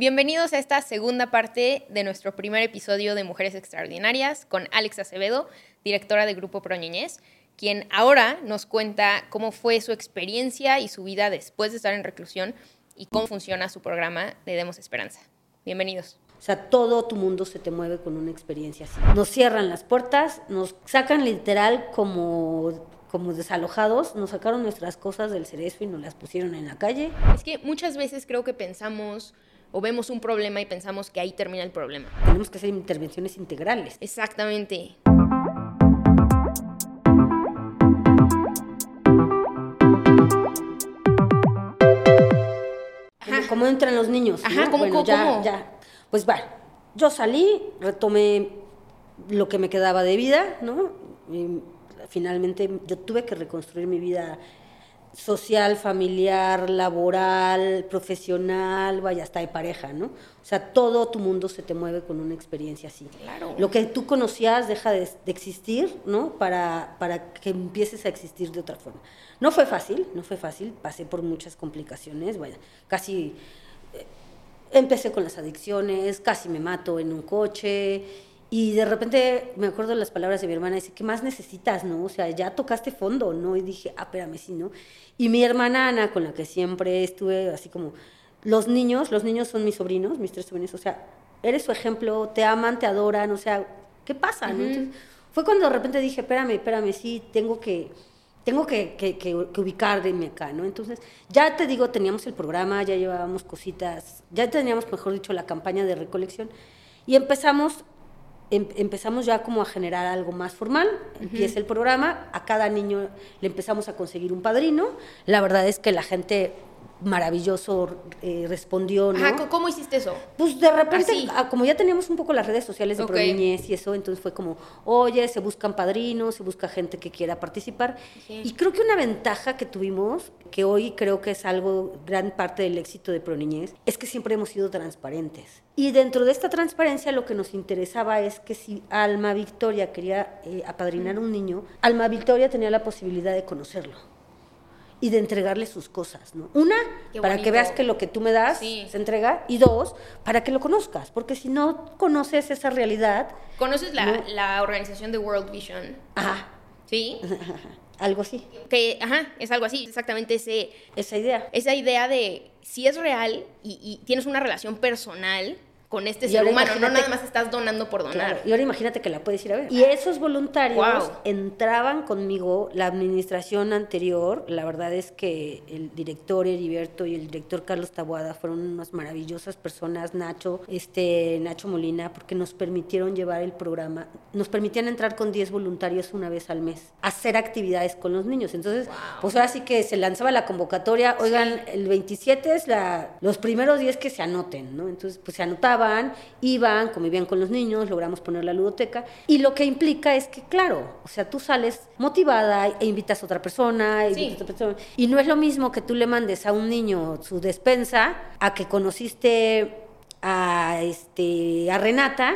Bienvenidos a esta segunda parte de nuestro primer episodio de Mujeres Extraordinarias con Alex Acevedo, directora de Grupo Proñeñez, quien ahora nos cuenta cómo fue su experiencia y su vida después de estar en reclusión y cómo funciona su programa de Demos Esperanza. Bienvenidos. O sea, todo tu mundo se te mueve con una experiencia así. Nos cierran las puertas, nos sacan literal como como desalojados, nos sacaron nuestras cosas del cerezo y nos las pusieron en la calle. Es que muchas veces creo que pensamos o vemos un problema y pensamos que ahí termina el problema. Tenemos que hacer intervenciones integrales. Exactamente. ¿Cómo entran los niños? Ajá, ¿cómo, bueno, ya, ya. Pues bueno, yo salí, retomé lo que me quedaba de vida, ¿no? Y finalmente yo tuve que reconstruir mi vida social, familiar, laboral, profesional, vaya, hasta de pareja, ¿no? O sea, todo tu mundo se te mueve con una experiencia así. Claro. Lo que tú conocías deja de, de, existir, ¿no? Para, para que empieces a existir de otra forma. No fue fácil, no fue fácil, pasé por muchas complicaciones, bueno, casi eh, empecé con las adicciones, casi me mato en un coche, y de repente me acuerdo las palabras de mi hermana, dice, ¿qué más necesitas, no? O sea, ya tocaste fondo, ¿no? Y dije, ah, espérame, sí, ¿no? Y mi hermana Ana, con la que siempre estuve así como, los niños, los niños son mis sobrinos, mis tres sobrinos, o sea, eres su ejemplo, te aman, te adoran, o sea, ¿qué pasa, no? Entonces, fue cuando de repente dije, espérame, espérame, sí, tengo que, tengo que, que, que, que ubicarme acá, ¿no? Entonces, ya te digo, teníamos el programa, ya llevábamos cositas, ya teníamos, mejor dicho, la campaña de recolección, y empezamos em, empezamos ya como a generar algo más formal, empieza el programa, a cada niño le empezamos a conseguir un padrino, la verdad es que la gente maravilloso eh, respondió, ¿no? Ajá, ¿cómo hiciste eso? Pues de repente, Así. ah, como ya teníamos un poco las redes sociales de Ok. Proniñez y eso, entonces fue como, oye, se buscan padrinos, se busca gente que quiera participar. Sí. Y creo que una ventaja que tuvimos, que hoy creo que es algo, gran parte del éxito de Proniñez, es que siempre hemos sido transparentes. Y dentro de esta transparencia lo que nos interesaba es que si Alma Victoria quería eh, apadrinar a un niño, Alma Victoria tenía la posibilidad de conocerlo y de entregarle sus cosas, ¿no? Una, para que veas que lo que tú me das Sí. se entrega, y dos, para que lo conozcas, porque si no conoces esa realidad, ¿Conoces la, No. la organización de World Vision? ajá, Sí. algo así, Que, ajá, es algo así, exactamente ese, esa idea. esa idea de si es real y, y tienes una relación personal con este Y ser humano, no nada más estás donando por donar. Claro, Y ahora imagínate que la puedes ir a ver. Y esos voluntarios entraban conmigo, la administración anterior, la verdad es que el director Heriberto y el director Carlos Taboada fueron unas maravillosas personas, Nacho, este, Nacho Molina, porque nos permitieron llevar el programa, nos permitían entrar con 10 voluntarios una vez al mes, hacer actividades con los niños. Entonces, pues ahora sí que se lanzaba la convocatoria, oigan, el 27 es la, los primeros 10 que se anoten, ¿no? Entonces, pues se anotaban, iban, convivían con los niños, logramos poner la ludoteca. Y lo que implica es que, claro, o sea, tú sales motivada e invitas a otra persona, e Sí. invitas a otra persona. Y no es lo mismo que tú le mandes a un niño su despensa a que conociste a, este, a Renata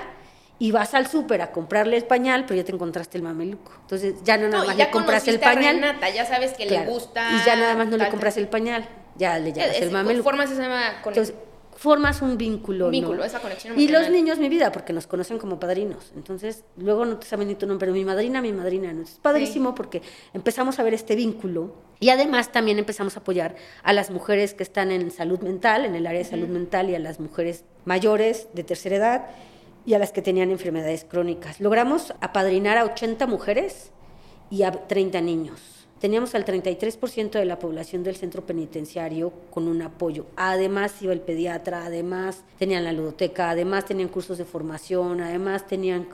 y vas al súper a comprarle el pañal, pero ya te encontraste el mameluco. Entonces ya no nada No, más le compras el pañal. Renata, ya sabes que Claro, le gusta. Y ya nada más no le compras el pañal, ya le llevas Es- el mameluco. Formas esa con Entonces, formas un vínculo. Un vínculo, ¿no? esa conexión Y los niños, mi vida, porque nos conocen como padrinos. Entonces, luego no te saben ni tu nombre, pero mi madrina, mi madrina. ¿no? Es padrísimo porque empezamos a ver este vínculo y además también empezamos a apoyar a las mujeres que están en salud mental, en el área de salud mental, y a las mujeres mayores de tercera edad y a las que tenían enfermedades crónicas. Logramos apadrinar a 80 mujeres y a 30 niños. Teníamos al 33% de la población del centro penitenciario con un apoyo. Además iba el pediatra, además tenían la ludoteca, además tenían cursos de formación, además tenían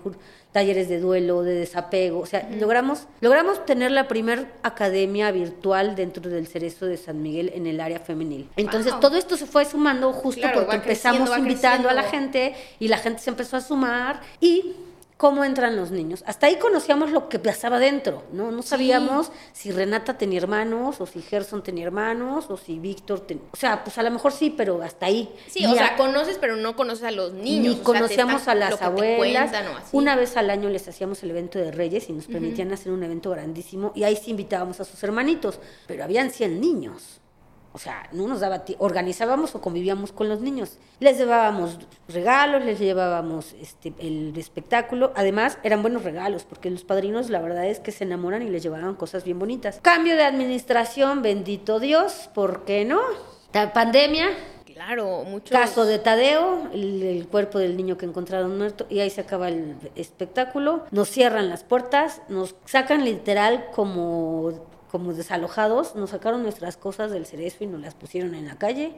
talleres de duelo, de desapego. O sea, logramos, logramos tener la primer academia virtual dentro del Cerezo de San Miguel en el área femenil. Entonces, Wow. todo esto se fue sumando justo Claro, porque empezamos invitando a la gente y la gente se empezó a sumar y cómo entran los niños. Hasta ahí conocíamos lo que pasaba dentro, ¿no? No sabíamos si Renata tenía hermanos, o si Gerson tenía hermanos, o si Víctor tenía... O sea, pues a lo mejor sí, pero hasta ahí. Sí, Y o a- sea, conoces, pero no conoces a los niños. ni o conocíamos a las abuelas. cuentan. Una vez al año les hacíamos el evento de Reyes y nos permitían hacer un evento grandísimo y ahí sí invitábamos a sus hermanitos, pero habían 100 niños. O sea, no nos daba organizábamos o convivíamos con los niños. Les llevábamos regalos, les llevábamos este, el espectáculo. Además, eran buenos regalos, porque los padrinos, la verdad es que se enamoran y les llevaban cosas bien bonitas. Cambio de administración, bendito Dios, ¿por qué no? La pandemia, Claro, muchos. Caso de Tadeo, el, el cuerpo del niño que encontraron muerto, y ahí se acaba el espectáculo. Nos cierran las puertas, nos sacan literal como, como desalojados, nos sacaron nuestras cosas del cerezo y nos las pusieron en la calle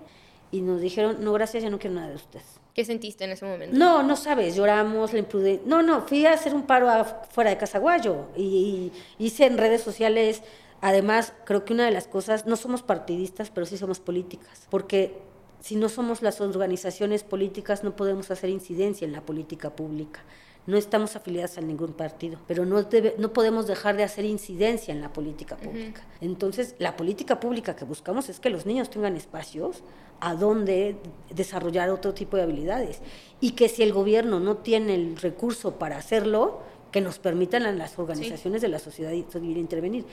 y nos dijeron, no, gracias, ya no quiero nada de ustedes. ¿Qué sentiste en ese momento? No, no sabes, lloramos, la imprudencia. No, no, fui a hacer un paro fuera de Casaguayo y, y hice en redes sociales. Además, creo que una de las cosas, no somos partidistas, pero sí somos políticas, porque si no somos las organizaciones políticas, no podemos hacer incidencia en la política pública. No estamos afiliadas a ningún partido, pero no, debe- no podemos dejar de hacer incidencia en la política pública. Entonces, la política pública que buscamos es que los niños tengan espacios a donde desarrollar otro tipo de habilidades y que si el gobierno no tiene el recurso para hacerlo, que nos permitan a las organizaciones de la sociedad civil intervenir.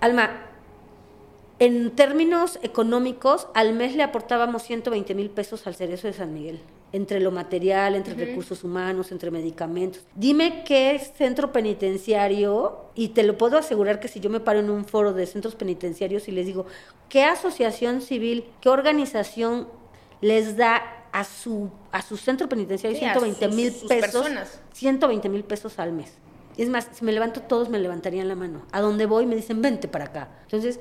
Alma, en términos económicos, al mes le aportábamos 120 mil pesos al Cerezo de San Miguel, entre lo material, entre recursos humanos, entre medicamentos. Dime qué centro penitenciario, y te lo puedo asegurar que si yo me paro en un foro de centros penitenciarios y les digo, ¿qué asociación civil, qué organización les da a su, a su centro penitenciario Sí, a 120 mil pesos? personas. 120 mil pesos al mes. Es más, si me levanto, todos me levantarían la mano. A donde voy me dicen, vente para acá. Entonces,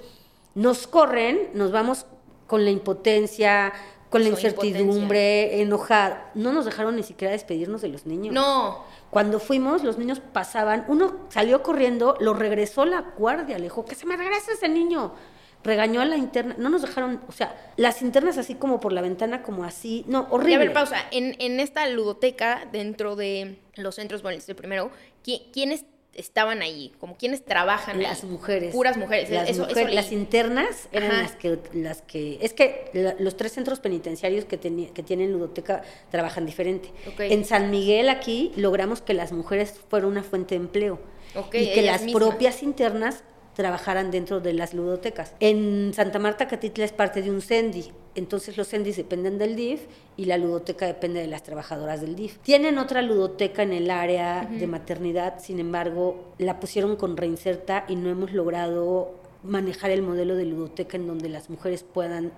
nos corren, nos vamos con la impotencia, con la incertidumbre, enojada. No nos dejaron ni siquiera despedirnos de los niños. No. Cuando fuimos, los niños pasaban, uno salió corriendo, lo regresó la guardia, le dijo, que se me regrese ese niño. Regañó a la interna, no nos dejaron, o sea, las internas así como por la ventana, como así, no, Y horrible. a ver, pausa. En, en esta ludoteca, dentro de los centros, bueno, este primero, ¿qui- ¿quiénes estaban ahí? Como quiénes trabajan Las ahí? mujeres. Puras mujeres. Las, eso, mujeres, las internas eran Ajá. las que, las que... Es que la- los tres centros penitenciarios que, teni- que tienen ludoteca trabajan diferente. En San Miguel aquí logramos que las mujeres fueran una fuente de empleo. Y que las mismas. propias internas trabajaran dentro de las ludotecas. En Santa Marta, Catitla es parte de un CENDI, entonces los CENDIs dependen del DIF y la ludoteca depende de las trabajadoras del DIF. Tienen otra ludoteca en el área de maternidad, sin embargo, la pusieron con reinserta y no hemos logrado manejar el modelo de ludoteca en donde las mujeres puedan,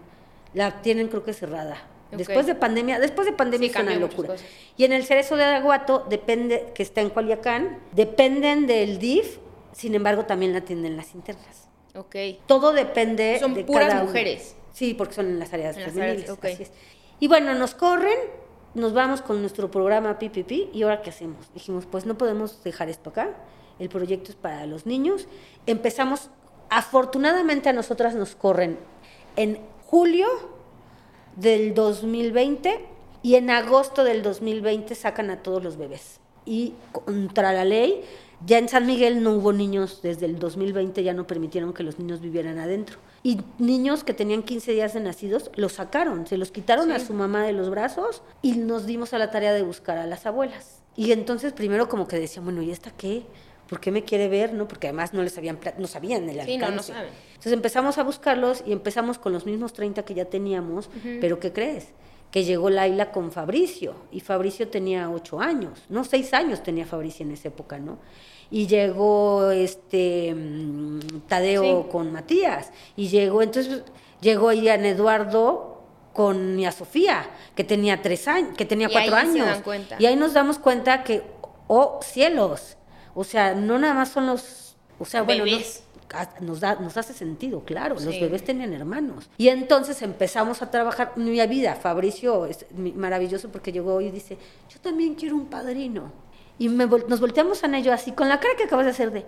la tienen creo que cerrada. Después de pandemia, después de pandemia Sí, es una locura. Y en el Cerezo de Aguato depende, que está en Cualiacán, dependen del DIF, sin embargo también la atienden las internas. Ok. Todo depende Son de puras cada mujeres. Sí, porque son en las áreas En las femeniles. áreas, ok. así es. Y bueno, nos corren, nos vamos con nuestro programa PPP y ahora qué hacemos? Dijimos, pues no podemos dejar esto acá. El proyecto es para los niños. Empezamos, afortunadamente a nosotras nos corren en julio del 2020 y en agosto del 2020 sacan a todos los bebés. Y contra la ley, ya en San Miguel no hubo niños desde el 2020, ya no permitieron que los niños vivieran adentro. Y niños que tenían 15 días de nacidos los sacaron, se los quitaron a su mamá de los brazos y nos dimos a la tarea de buscar a las abuelas. Y entonces primero como que decían, bueno, ¿y esta qué? ¿Por qué me quiere ver? ¿No? Porque además no les habían, no sabían el Sí, no, no alcance. saben. Entonces empezamos a buscarlos y empezamos con los mismos 30 que ya teníamos, pero ¿qué crees? Que llegó Laila con Fabricio y Fabricio tenía 8 años, no 6 años tenía Fabricio en esa época, ¿no? Y llegó este mm, Tadeo Sí. con Matías y llegó, entonces llegó Ian Eduardo con Mia Sofía, que tenía tres años, que tenía Y cuatro ahí se años. dan cuenta. Y ahí nos damos cuenta que, oh cielos, o sea, no nada más son los, o sea, bueno, no- Bebés. ah, nos, da, nos hace sentido, claro, los bebés tenían hermanos. Y entonces empezamos a trabajar mi vida. Fabricio es mi- maravilloso porque llegó y dice, yo también quiero un padrino. Y me vol- nos volteamos a ello así, con la cara que acabas de hacer de,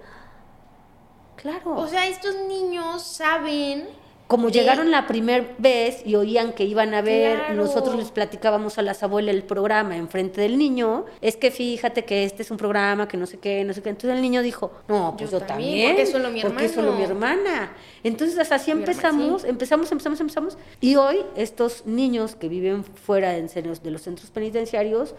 claro. O sea, estos niños saben. Como llegaron la primera vez y oían que iban a ver, Claro. nosotros les platicábamos a las abuelas el programa enfrente del niño, es que fíjate que este es un programa que no sé qué, no sé qué. Entonces el niño dijo, no, pues Yo yo, también, porque solo mi porque hermano". solo mi hermana. Entonces así Mi herma- empezamos, sí. empezamos, empezamos, empezamos. Y hoy estos niños que viven fuera de los centros penitenciarios,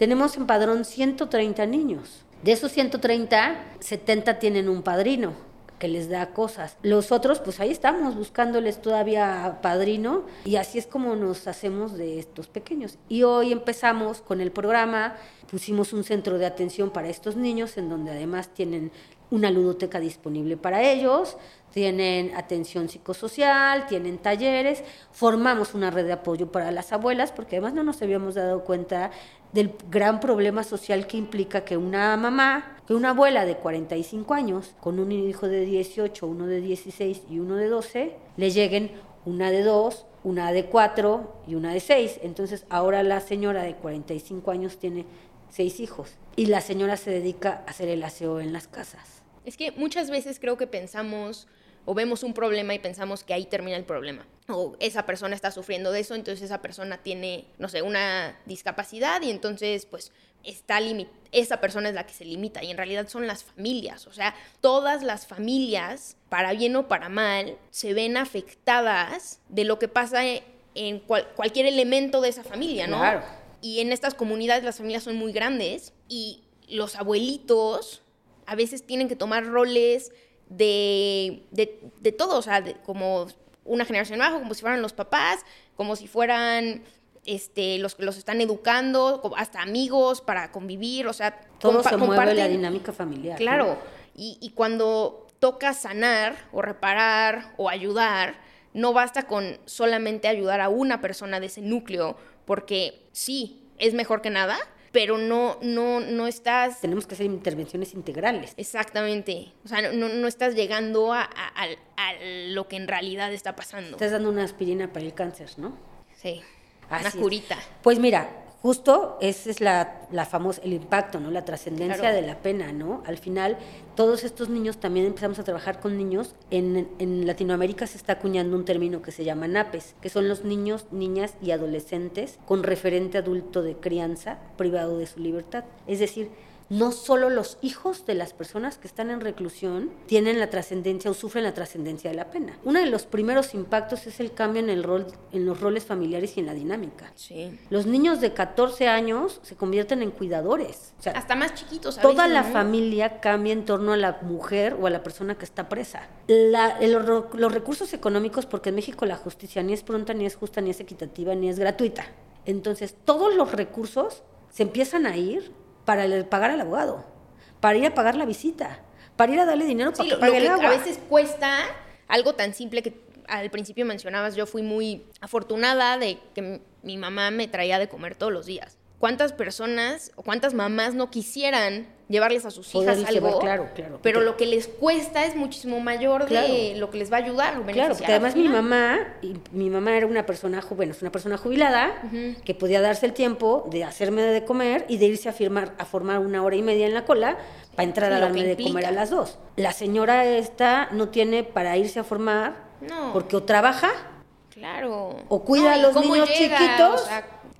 tenemos en padrón 130 niños. De esos 130, 70 tienen un padrino. que les da cosas. Los otros, pues ahí estamos buscándoles todavía padrino y así es como nos hacemos de estos pequeños. Y hoy empezamos con el programa, pusimos un centro de atención para estos niños en donde además tienen una ludoteca disponible para ellos, tienen atención psicosocial, tienen talleres, formamos una red de apoyo para las abuelas, porque además no nos habíamos dado cuenta del gran problema social que implica que una mamá, que una abuela de 45 años, con un hijo de 18, uno de 16 y uno de 12, le lleguen una de 2, una de 4 y una de 6. Entonces ahora la señora de 45 años tiene seis hijos y la señora se dedica a hacer el aseo en las casas. Es que muchas veces creo que pensamos o vemos un problema y pensamos que ahí termina el problema. O esa persona está sufriendo de eso, entonces esa persona tiene, no sé, una discapacidad y entonces pues está esa persona es la que se limita y en realidad son las familias, o sea, todas las familias, para bien o para mal, se ven afectadas de lo que pasa en cualquier elemento de esa familia, ¿no? Claro. Y en estas comunidades las familias son muy grandes y los abuelitos a veces tienen que tomar roles de, de, todo, o sea, como una generación abajo, como si fueran los papás, como si fueran este, los que los están educando, hasta amigos para convivir, o sea, todo se mueve la dinámica familiar. Claro, y, y cuando toca sanar o reparar o ayudar, no basta con solamente ayudar a una persona de ese núcleo, porque sí, es mejor que nada, pero no, no, no estás... Tenemos que hacer intervenciones integrales. Exactamente. O sea, no, no estás llegando a, a, a, lo que en realidad está pasando. Estás dando una aspirina para el cáncer, ¿no? Sí. una curita. Pues mira, justo ese es la, la famosa, el impacto, ¿no? La trascendencia de la pena, ¿no? Al final, todos estos niños, también empezamos a trabajar con niños. En, en, Latinoamérica se está acuñando un término que se llama NAPES, que son los niños, niñas y adolescentes con referente adulto de crianza privado de su libertad. Es decir, no solo los hijos de las personas que están en reclusión tienen la trascendencia o sufren la trascendencia de la pena. Uno de los primeros impactos es el cambio en el rol en los roles familiares y en la dinámica. Sí. Los niños de 14 años se convierten en cuidadores. Hasta más chiquitos. toda la familia cambia en torno a la mujer o a la persona que está presa. los recursos económicos, porque en México la justicia ni es pronta, ni es justa, ni es equitativa, ni es gratuita. Entonces, todos los recursos se empiezan a ir para pagar al abogado, para ir a pagar la visita, para ir a darle dinero para que pague el agua. A veces cuesta algo tan simple que al principio mencionabas, yo fui muy afortunada de que mi mamá me traía de comer todos los días. ¿Cuántas personas o cuántas mamás no quisieran llevarles a sus hijas algo? claro, claro. Pero lo que les cuesta es muchísimo mayor de lo que les va a ayudar. Claro, porque además mi mamá, y mi mamá era una persona, bueno, es una persona jubilada, que podía darse el tiempo de hacerme de comer y de irse a firmar, a formar una hora y media en la cola para entrar a darme de comer a las dos. La señora esta no tiene para irse a formar porque o trabaja, claro, o cuida a los niños chiquitos.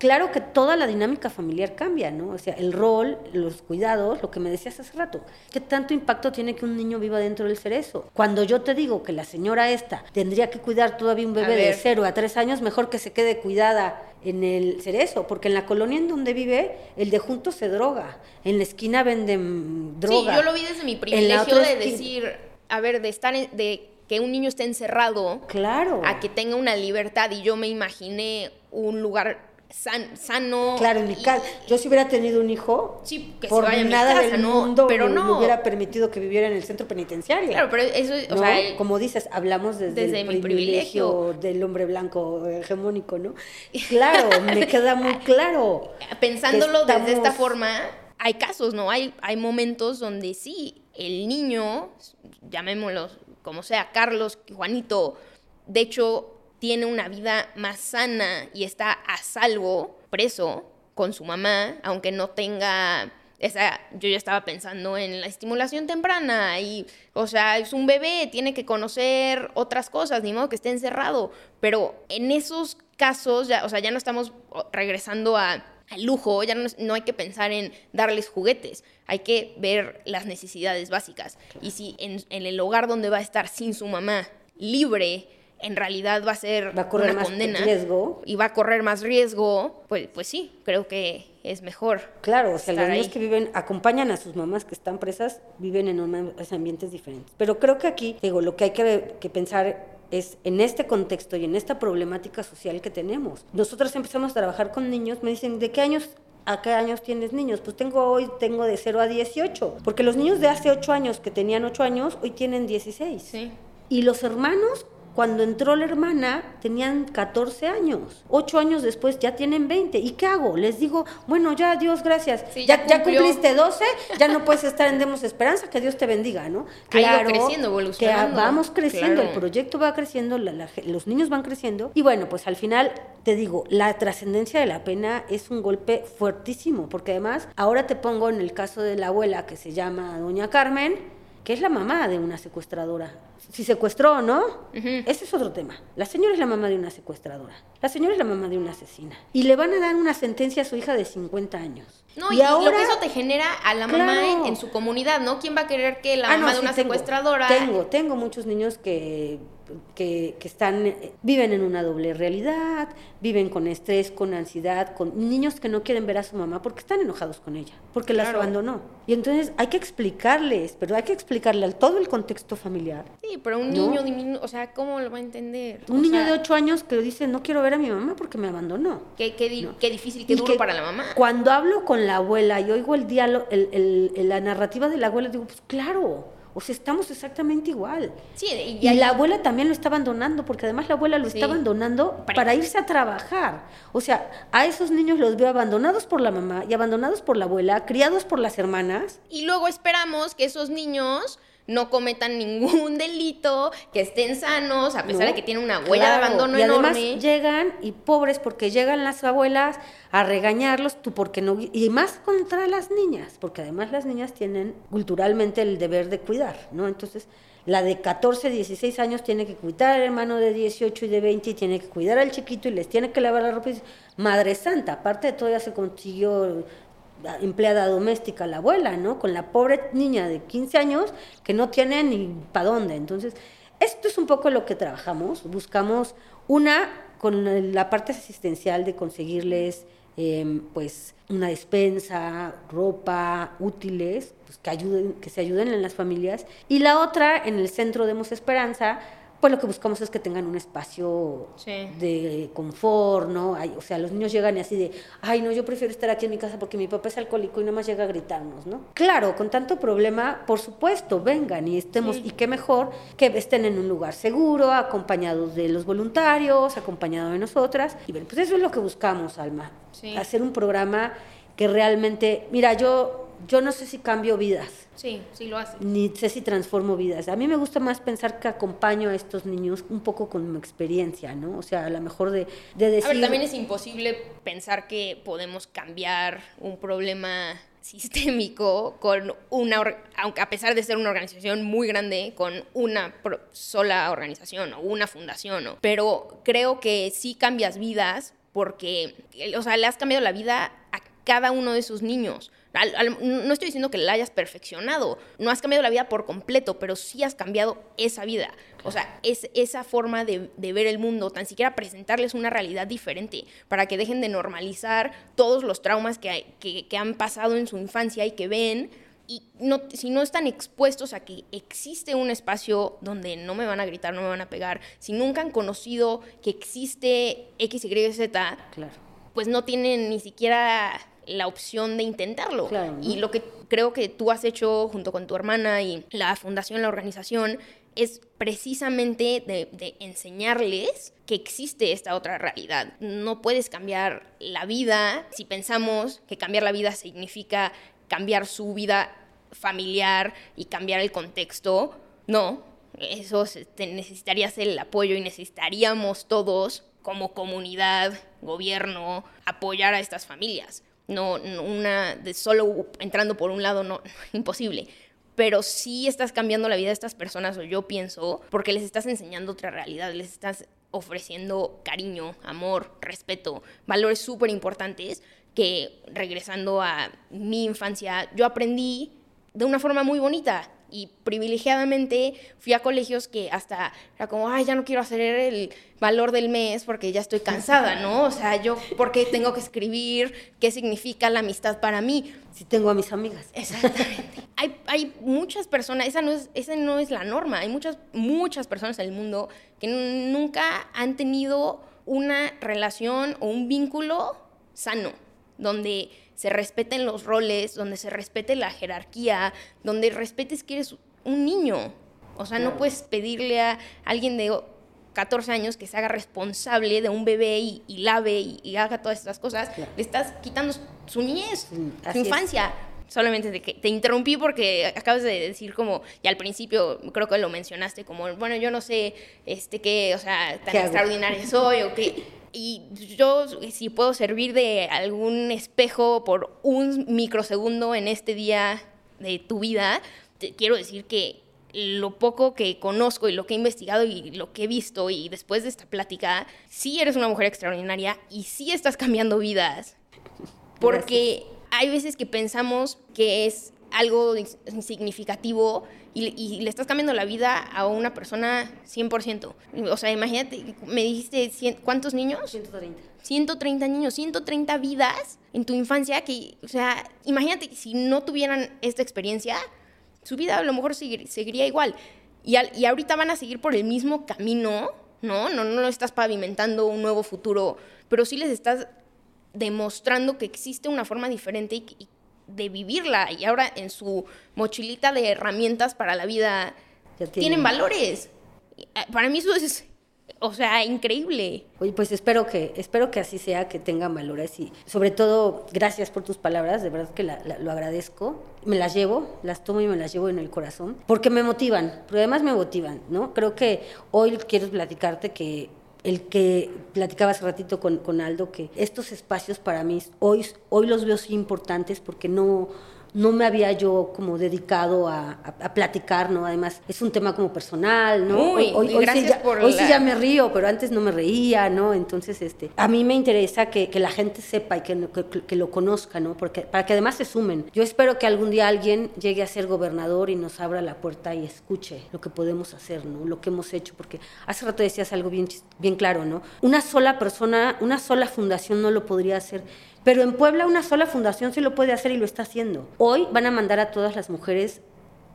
Claro que toda la dinámica familiar cambia, ¿no? O sea, el rol, los cuidados, lo que me decías hace rato. ¿Qué tanto impacto tiene que un niño viva dentro del cerezo? Cuando yo te digo que la señora esta tendría que cuidar todavía un bebé de cero a tres años, mejor que se quede cuidada en el cerezo, porque en la colonia en donde vive, el de juntos se droga. En la esquina venden droga. Sí, yo lo vi desde mi privilegio de decir, a ver, de estar de que un niño esté encerrado claro. a que tenga una libertad y yo me imaginé un lugar sano. Claro, en mi casa. Yo si hubiera tenido un hijo, sí, que por se vaya nada casa, del mundo pero no. hubiera permitido que viviera en el centro penitenciario. Claro, pero eso, o sea, como dices, hablamos desde, el mi privilegio, del hombre blanco hegemónico, ¿no? Claro, me queda muy claro. Pensándolo desde esta forma, hay casos, ¿no? Hay, hay momentos donde sí, el niño, llamémoslo como sea, Carlos, Juanito, de hecho, tiene una vida más sana y está a salvo, preso, con su mamá, aunque no tenga esa, yo ya estaba pensando en la estimulación temprana y, o sea, es un bebé, tiene que conocer otras cosas, ni modo que esté encerrado. Pero en esos casos, ya, o sea, ya no estamos regresando a, lujo, ya no, no, hay que pensar en darles juguetes, hay que ver las necesidades básicas. Y si en, en el hogar donde va a estar sin su mamá, libre, en realidad va a ser Va a correr una más condena riesgo. y va a correr más riesgo, pues, pues sí, creo que es mejor. Claro, o sea, los niños ahí. que viven, acompañan a sus mamás que están presas, viven en unos ambientes diferentes. Pero creo que aquí, digo, lo que hay que, que pensar es en este contexto y en esta problemática social que tenemos. Nosotros empezamos a trabajar con niños, me dicen, ¿de qué años ¿A qué años tienes niños? Pues tengo hoy, tengo de 0 a 18. Porque los niños de hace 8 años que tenían 8 años, hoy tienen 16. Sí. Y los hermanos, cuando entró la hermana, tenían 14 años. Ocho años después ya tienen 20. ¿Y qué hago? Les digo, bueno, ya, Dios, gracias. Sí, ya, ya ya cumplió. cumpliste 12, ya no puedes estar en Demos Esperanza, que Dios te bendiga, ¿no? Ha ido creciendo, evolucionando. Que vamos creciendo, Claro. el proyecto va creciendo, la- los niños van creciendo. Y bueno, pues al final, te digo, la trascendencia de la pena es un golpe fuertísimo, porque además, ahora te pongo en el caso de la abuela que se llama Doña Carmen, que es la mamá de una secuestradora. Si secuestró o no, ese es otro tema. La señora es la mamá de una secuestradora. La señora es la mamá de una asesina. Y le van a dar una sentencia a su hija de 50 años. No, y, lo que eso te genera a la mamá en, en su comunidad, ¿no? ¿Quién va a querer que la Ah, no, mamá de una secuestradora... Tengo, tengo muchos niños que, que, que están, eh, viven en una doble realidad, viven con estrés, con ansiedad, con niños que no quieren ver a su mamá porque están enojados con ella, porque las Claro. abandonó. Y entonces hay que explicarles, pero hay que explicarle al todo el contexto familiar. Sí, pero un ¿No? niño diminuto, o sea, ¿cómo lo va a entender? Un O niño sea, de 8 años que dice, no quiero ver a mi mamá porque me abandonó. Qué, qué di- No. qué difícil, qué Y duro que para la mamá. Cuando hablo con la abuela y oigo el diálogo, el, el- el- la narrativa de la abuela, digo, pues claro, o sea, estamos exactamente igual. Sí, y, la abuela también lo está abandonando, porque además la abuela lo Sí. está abandonando Para- para irse a trabajar. O sea, a esos niños los veo abandonados por la mamá y abandonados por la abuela, criados por las hermanas. y luego esperamos que esos niños no cometan ningún delito, que estén sanos, a pesar ¿no? de que tienen una huella de abandono y además enorme. llegan y pobres porque llegan las abuelas a regañarlos, tú porque no y más contra las niñas, porque además las niñas tienen culturalmente el deber de cuidar, ¿no? Entonces, la de 14, 16 años tiene que cuidar al hermano de 18 y de 20 y tiene que cuidar al chiquito y les tiene que lavar la ropa. Y Madre Santa, aparte de todo ya se consiguió empleada doméstica la abuela, ¿no? Con la pobre niña de 15 años que no tiene ni para dónde. Entonces, esto es un poco lo que trabajamos. Buscamos una con la parte asistencial de conseguirles eh, pues una despensa, ropa, útiles, pues que ayuden, que se ayuden en las familias. Y la otra, en el centro Demos Esperanza, pues lo que buscamos es que tengan un espacio Sí. de confort, ¿no? Ay, o sea, los niños llegan y así de, ay, no, yo prefiero estar aquí en mi casa porque mi papá es alcohólico y nada más llega a gritarnos, ¿no? Claro, con tanto problema, por supuesto, vengan y estemos, Sí. y qué mejor que estén en un lugar seguro, acompañados de los voluntarios, acompañados de nosotras. Y bueno, pues eso es lo que buscamos, Alma. Sí. Hacer un programa que realmente, mira, yo, yo no sé si cambio vidas Sí, sí lo hace. ni sé si transformo vidas. A mí me gusta más pensar que acompaño a estos niños un poco con mi experiencia, ¿no? O sea, a lo mejor de, de decir... A ver, también es imposible pensar que podemos cambiar un problema sistémico con una, aunque a pesar de ser una organización muy grande, con una sola organización o una fundación, ¿no? pero creo que sí cambias vidas porque, o sea, le has cambiado la vida a cada uno de esos niños. Al- al- no estoy diciendo que la hayas perfeccionado, no has cambiado la vida por completo, pero sí has cambiado esa vida. O sea, es esa forma de, de ver el mundo, tan siquiera presentarles una realidad diferente, para que dejen de normalizar todos los traumas que, hay- que, que han pasado en su infancia y que ven. Y no, si no están expuestos a que existe un espacio donde no me van a gritar, no me van a pegar, si nunca han conocido que existe X, Y, Z, Claro. pues no tienen ni siquiera la opción de intentarlo. Y lo que creo que tú has hecho junto con tu hermana y la fundación, la organización, es precisamente de, de enseñarles que existe esta otra realidad. No puedes cambiar la vida si pensamos que cambiar la vida significa cambiar su vida familiar y cambiar el contexto. No, eso te- necesitarías el apoyo y necesitaríamos todos como comunidad, gobierno, apoyar a estas familias. No, una de solo entrando por un lado, no, imposible. Pero sí estás cambiando la vida de estas personas, o yo pienso, porque les estás enseñando otra realidad, les estás ofreciendo cariño, amor, respeto, valores súper importantes que regresando a mi infancia, yo aprendí de una forma muy bonita. Y privilegiadamente fui a colegios que hasta era como, ay, ya no quiero hacer el valor del mes porque ya estoy cansada, ¿no? O sea, yo, ¿por qué tengo que escribir qué significa la amistad para mí? Si tengo a mis amigas. Exactamente. hay, hay muchas personas, esa no, es, esa no es la norma, hay muchas, muchas personas en el mundo que nunca han tenido una relación o un vínculo sano, donde se respeten los roles, donde se respete la jerarquía, donde respetes que eres un niño. O sea, no puedes pedirle a alguien de 14 años que se haga responsable de un bebé y, lave y, haga todas estas cosas. Le estás quitando su niñez, su infancia. Solamente te, te interrumpí porque acabas de decir como, y al principio creo que lo mencionaste, como, bueno, yo no sé este qué, o sea, tan extraordinaria soy o qué y yo, si puedo servir de algún espejo por un microsegundo en este día de tu vida, te quiero decir que lo poco que conozco y lo que he investigado y lo que he visto y después de esta plática, sí eres una mujer extraordinaria y sí estás cambiando vidas. Porque hay veces que pensamos que es algo significativo y, le estás cambiando la vida a una persona 100%. O sea, imagínate, me dijiste, ¿cuántos niños? 130. 130 niños, 130 vidas en tu infancia que, o sea, imagínate si no tuvieran esta experiencia, su vida a lo mejor seguiría igual. Y, y ahorita van a seguir por el mismo camino, ¿no? No, no estás pavimentando un nuevo futuro, pero sí les estás demostrando que existe una forma diferente y, y de vivirla y ahora en su mochilita de herramientas para la vida tienen. valores. Eh, para mí eso es, o sea, increíble. Oye, pues espero que, espero que así sea, que tengan valores y sobre todo gracias por tus palabras, de verdad que lo agradezco. Me las llevo, las tomo y me las llevo en el corazón, porque me motivan, pero además me motivan, ¿no? Creo que hoy quiero platicarte que el que platicaba hace ratito con, con, Aldo, que estos espacios para mí hoy, hoy los veo sí importantes porque no, no me había yo como dedicado a, a, platicar, ¿no? Además, es un tema como personal, ¿no? hoy, hoy, sí, ya, hoy sí, ya, me río, pero antes no me reía, ¿no? Entonces, este, a mí me interesa que, que la gente sepa y que, que, que, lo conozca, ¿no? Porque, para que además se sumen. Yo espero que algún día alguien llegue a ser gobernador y nos abra la puerta y escuche lo que podemos hacer, ¿no? Lo que hemos hecho, porque hace rato decías algo bien, bien claro, ¿no? Una sola persona, una sola fundación no lo podría hacer pero en Puebla una sola fundación sí lo puede hacer y lo está haciendo. Hoy van a mandar a todas las mujeres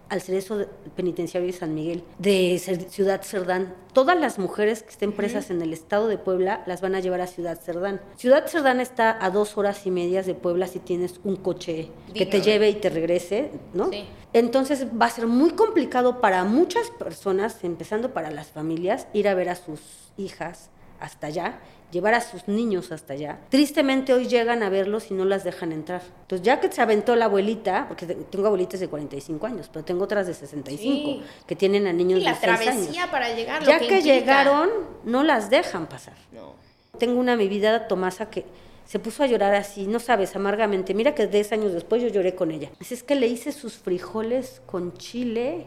al cerezo penitenciario de San Miguel, de Ciudad Cerdán. Todas las mujeres que estén presas en el estado de Puebla las van a llevar a Ciudad Cerdán. Ciudad Cerdán está a dos horas y medias de Puebla si tienes un coche que te lleve y te regrese, ¿no? Sí. Entonces va a ser muy complicado para muchas personas, empezando para las familias, ir a ver a sus hijas hasta allá llevar a sus niños hasta allá. Tristemente hoy llegan a verlos y no las dejan entrar. Entonces ya que se aventó la abuelita, porque tengo abuelitas de 45 años, pero tengo otras de 65 que tienen a niños de 6 años. la travesía para llegar. Ya que, llegaron, no las dejan pasar. No. Tengo una mi vida Tomasa que se puso a llorar así, no sabes, amargamente. Mira que 10 años después yo lloré con ella. es que le hice sus frijoles con chile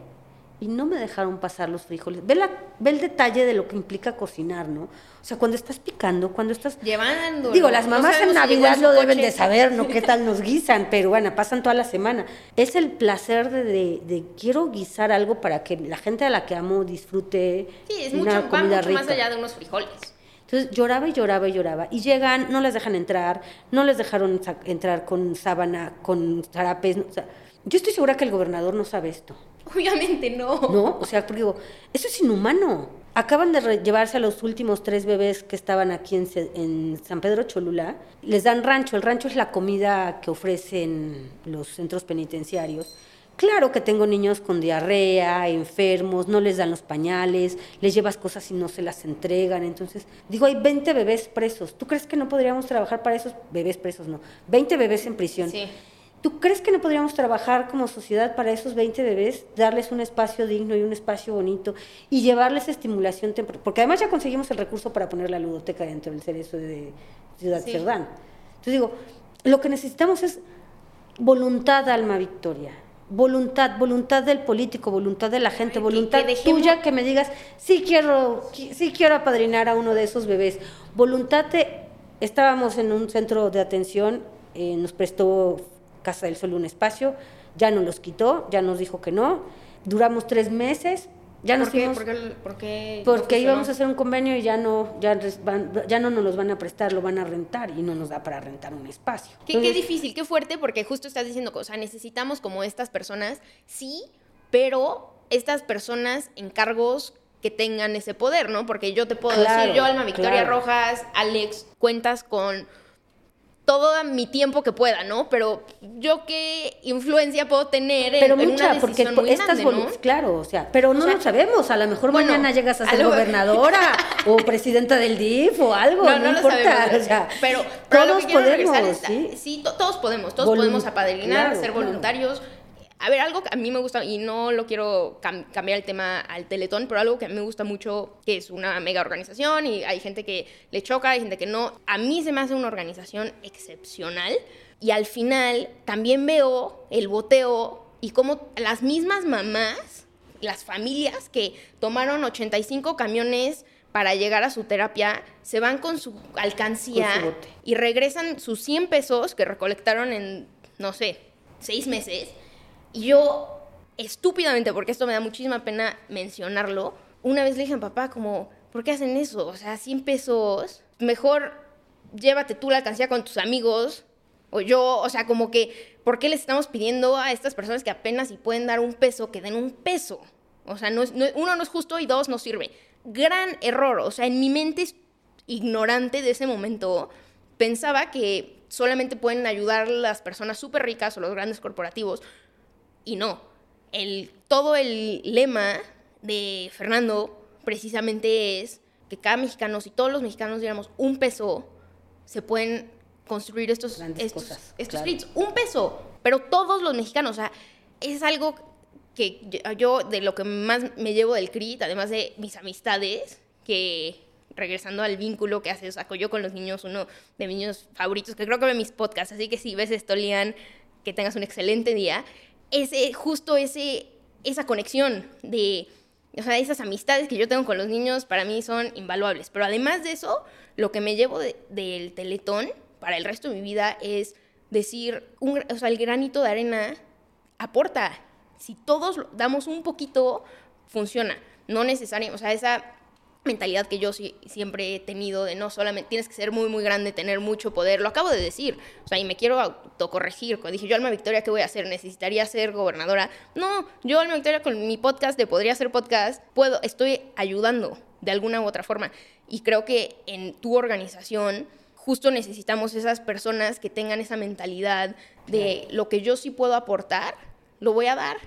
y no me dejaron pasar los frijoles. Ve, la, ve el detalle de lo que implica cocinar, ¿no? O sea, cuando estás picando, cuando estás... Llevando. Digo, las mamás en Navidad lo deben de saber, ¿no? ¿Qué tal nos guisan? Pero bueno, pasan toda la semana. Es el placer de, de, quiero guisar algo para que la gente a la que amo disfrute sí, es una mucho, comida mucho más allá de unos frijoles. Entonces lloraba y lloraba y lloraba. Y llegan, no les dejan entrar, no les dejaron entrar con sábana, con zarapes. o sea, yo estoy segura que el gobernador no sabe esto. Obviamente no. No, o sea, porque digo, eso es inhumano. Acaban de llevarse a los últimos tres bebés que estaban aquí en, en, San Pedro Cholula. Les dan rancho. El rancho es la comida que ofrecen los centros penitenciarios. Claro que tengo niños con diarrea, enfermos, no les dan los pañales, les llevas cosas y no se las entregan. Entonces, digo, hay 20 bebés presos. ¿Tú crees que no podríamos trabajar para esos bebés presos? No, 20 bebés en prisión. Sí. ¿Tú crees que no podríamos trabajar como sociedad para esos 20 bebés, darles un espacio digno y un espacio bonito y llevarles estimulación temporal? Porque además ya conseguimos el recurso para poner la ludoteca dentro del cerezo de Ciudad Cerdán. Entonces digo, lo que necesitamos es voluntad, alma victoria. Voluntad, voluntad del político, voluntad de la gente, voluntad tuya que me digas, sí quiero, sí quiero apadrinar a uno de esos bebés. Voluntad de, estábamos en un centro de atención, eh, nos prestó Casa del Sol un espacio, ya nos los quitó, ya nos dijo que no. duramos tres meses, ya nos ¿Por qué? fuimos- ¿Por qué- por qué no porque íbamos a hacer un convenio y ya no, ya, van- ya no nos los van a prestar, lo van a rentar y no nos da para rentar un espacio. Qué, qué difícil, qué fuerte, porque justo estás diciendo, o sea, necesitamos como estas personas, sí, pero estas personas en cargos que tengan ese poder, ¿no? Porque yo te puedo Claro, decir, yo, Alma Victoria claro. Rojas, Alex, cuentas con todo mi tiempo que pueda, ¿no? Pero yo qué influencia puedo tener en, pero en mucha, una porque decisión po- muy estas grande, ¿no? claro, o sea, pero no O sea, lo sabemos, a lo mejor bueno, mañana llegas a a ser lo- gobernadora o presidenta del DIF o algo, no, lo importa, sabemos, o sea, pero, pero todos podemos, es- ¿sí? sí, to- todos podemos, todos Volun- podemos apadrinar, claro, ser claro. A ver, algo que a mí me gusta, y no lo quiero cam- cambiar el tema al Teletón, pero algo que a mí me gusta mucho, que es una mega organización y hay gente que le choca, hay gente que no. A mí se me hace una organización excepcional y al final también veo el boteo y cómo las mismas mamás, las familias que tomaron 85 camiones para llegar a su terapia, se van con su alcancía Con su y regresan sus 100 pesos que recolectaron en, no sé, seis meses. Y yo, estúpidamente, porque esto me da muchísima pena mencionarlo, una vez le dije a mi papá como, ¿por qué hacen eso? O sea, 100 pesos, mejor llévate tú la alcancía con tus amigos o yo, o sea, como que, ¿por qué les estamos pidiendo a estas personas que apenas si pueden dar un peso, que den un peso? O sea, no es- no- uno no es justo y dos no sirve. Gran error, o sea, en mi mente ignorante de ese momento, pensaba que solamente pueden ayudar las personas súper ricas o los grandes corporativos, y no. El, todo el lema de Fernando precisamente es que cada mexicano, si todos los mexicanos diéramos un peso, se pueden construir estos, Grandes estos, cosas, estos claro. Un peso, pero todos los mexicanos, o sea, es algo que yo, yo de lo que más me llevo del CRIT, además de mis amistades, que regresando al vínculo que hace saco yo con los niños, uno de mis niños favoritos, que creo que ve mis podcasts, así que si ves esto, Lian, que tengas un excelente día, ese, justo ese, esa conexión de, o sea, esas amistades que yo tengo con los niños para mí son invaluables. Pero además de eso, lo que me llevo de- del teletón para el resto de mi vida es decir, un, o sea, el granito de arena aporta. Si todos damos un poquito, funciona. No necesariamente, o sea, esa mentalidad que yo siempre he tenido de no solamente tienes que ser muy, muy grande, tener mucho poder, lo acabo de decir, o sea, y me quiero autocorregir. Cuando dije, yo, Alma Victoria, ¿qué voy a hacer? ¿Necesitaría ser gobernadora? No, yo, Alma Victoria, con mi podcast de Podría Ser Podcast, puedo, estoy ayudando de alguna u otra forma. Y creo que en tu organización justo necesitamos esas personas que tengan esa mentalidad de lo que yo sí puedo aportar, lo voy a dar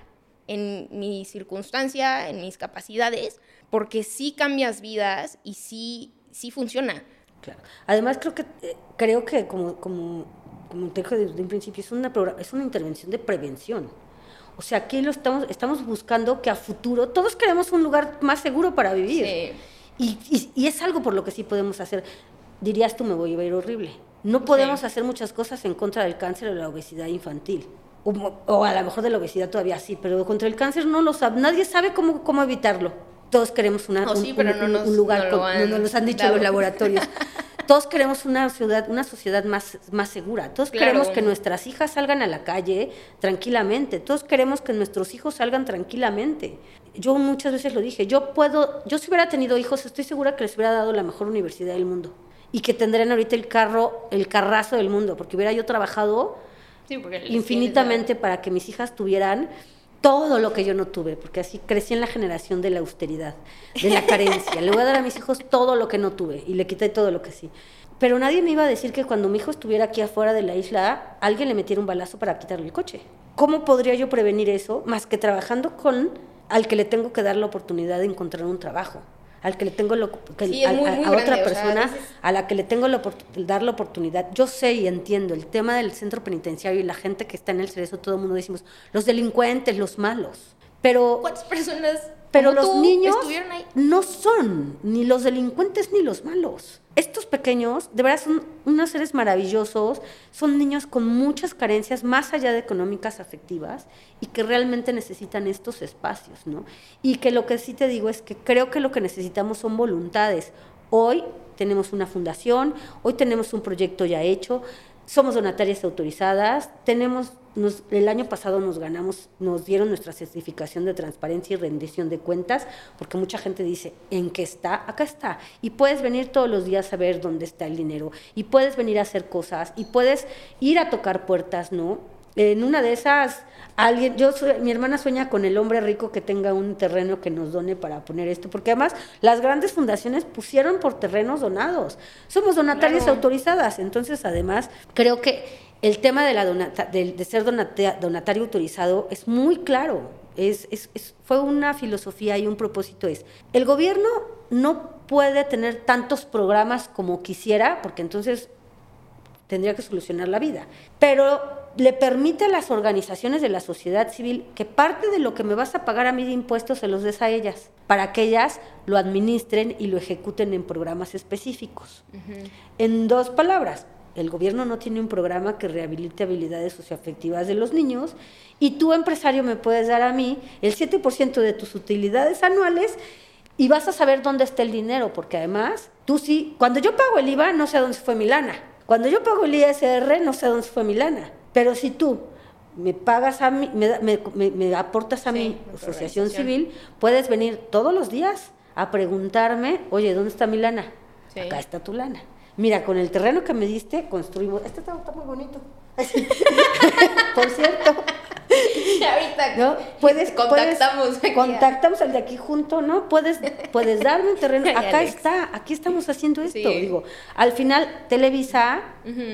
en mi circunstancia, en mis capacidades, porque sí cambias vidas y sí, sí funciona. Claro. Además, creo que, eh, creo que como, como, como te dije desde un principio, es una, es una intervención de prevención. O sea, aquí lo estamos, estamos buscando que a futuro todos queremos un lugar más seguro para vivir. Sí. Y, y- y es algo por lo que sí podemos hacer. Dirías tú, me voy a ver horrible. No podemos Sí. hacer muchas cosas en contra del cáncer o la obesidad infantil. O, o a lo mejor de la obesidad todavía sí, pero contra el cáncer no lo sabe. Nadie sabe cómo, cómo evitarlo. Todos queremos una, un, sí, pero un- no un- nos- un lugar, no nos han dicho dado. los laboratorios. Todos queremos una ciudad, una sociedad más, más segura. Todos Claro. queremos que nuestras hijas salgan a la calle tranquilamente. Todos queremos que nuestros hijos salgan tranquilamente. Yo muchas veces lo dije, yo puedo, yo si hubiera tenido hijos, estoy segura que les hubiera dado la mejor universidad del mundo. Y que tendrían ahorita el carro, el carrazo del mundo, porque hubiera yo trabajado Sí, infinitamente para que mis hijas tuvieran todo lo que yo no tuve, porque así crecí en la generación de la austeridad, de la carencia. Le voy a dar a mis hijos todo lo que no tuve y le quité todo lo que sí. Pero nadie me iba a decir que cuando mi hijo estuviera aquí afuera de la isla, alguien le metiera un balazo para quitarle el coche. ¿Cómo podría yo prevenir eso más que trabajando con al que le tengo que dar la oportunidad de encontrar un trabajo? Al que le tengo lo, que- Sí, a, muy, otra o sea, persona veces- a la que le tengo la opor- dar la oportunidad. Yo sé y entiendo el tema del centro penitenciario y la gente que está en el cerezo, todo el mundo decimos, los delincuentes, los malos. Pero, ¿Cuántas personas pero los niños no son ni los delincuentes ni los malos. Estos pequeños, de verdad, son unos seres maravillosos, son niños con muchas carencias, más allá de económicas, afectivas, y que realmente necesitan estos espacios, ¿no? Y que lo que sí te digo es que creo que lo que necesitamos son voluntades. Hoy tenemos una fundación, hoy tenemos un proyecto ya hecho, somos donatarias autorizadas, tenemos, el año pasado nos ganamos, nos dieron nuestra certificación de transparencia y rendición de cuentas, porque mucha gente dice, ¿en qué está? Acá está. Y puedes venir todos los días a ver dónde está el dinero, y puedes venir a hacer cosas, y puedes ir a tocar puertas, ¿no? En una de esas alguien, yo mi hermana sueña con el hombre rico que tenga un terreno que nos done para poner esto, porque además las grandes fundaciones pusieron por terrenos donados. Somos donatarias autorizadas, entonces además creo que el tema de, la de, ser donatario autorizado es muy claro. Es, es, fue una filosofía y un propósito es, el gobierno no puede tener tantos programas como quisiera, porque entonces tendría que solucionar la vida, pero le permite a las organizaciones de la sociedad civil que parte de lo que me vas a pagar a mí de impuestos se los des a ellas, para que ellas lo administren y lo ejecuten en programas específicos. En dos palabras, el gobierno no tiene un programa que rehabilite habilidades socioafectivas de los niños y tú, empresario, me puedes dar a mí el 7% de tus utilidades anuales y vas a saber dónde está el dinero, porque además, tú sí, cuando yo pago el IVA, no sé dónde fue mi lana. Cuando yo pago el ISR, no sé dónde fue mi lana. Pero si tú me pagas a mí, me, aportas a mi asociación civil, puedes venir todos los días a preguntarme, oye, ¿dónde está mi lana? Acá está tu lana. Mira, con el terreno que me diste, construimos. Este está, está muy bonito. Por cierto. ahorita ¿no? puedes, contactamos contactamos al de aquí junto, ¿no? Puedes, puedes darme un terreno. Acá está, aquí estamos haciendo esto. Digo, al final, Televisa,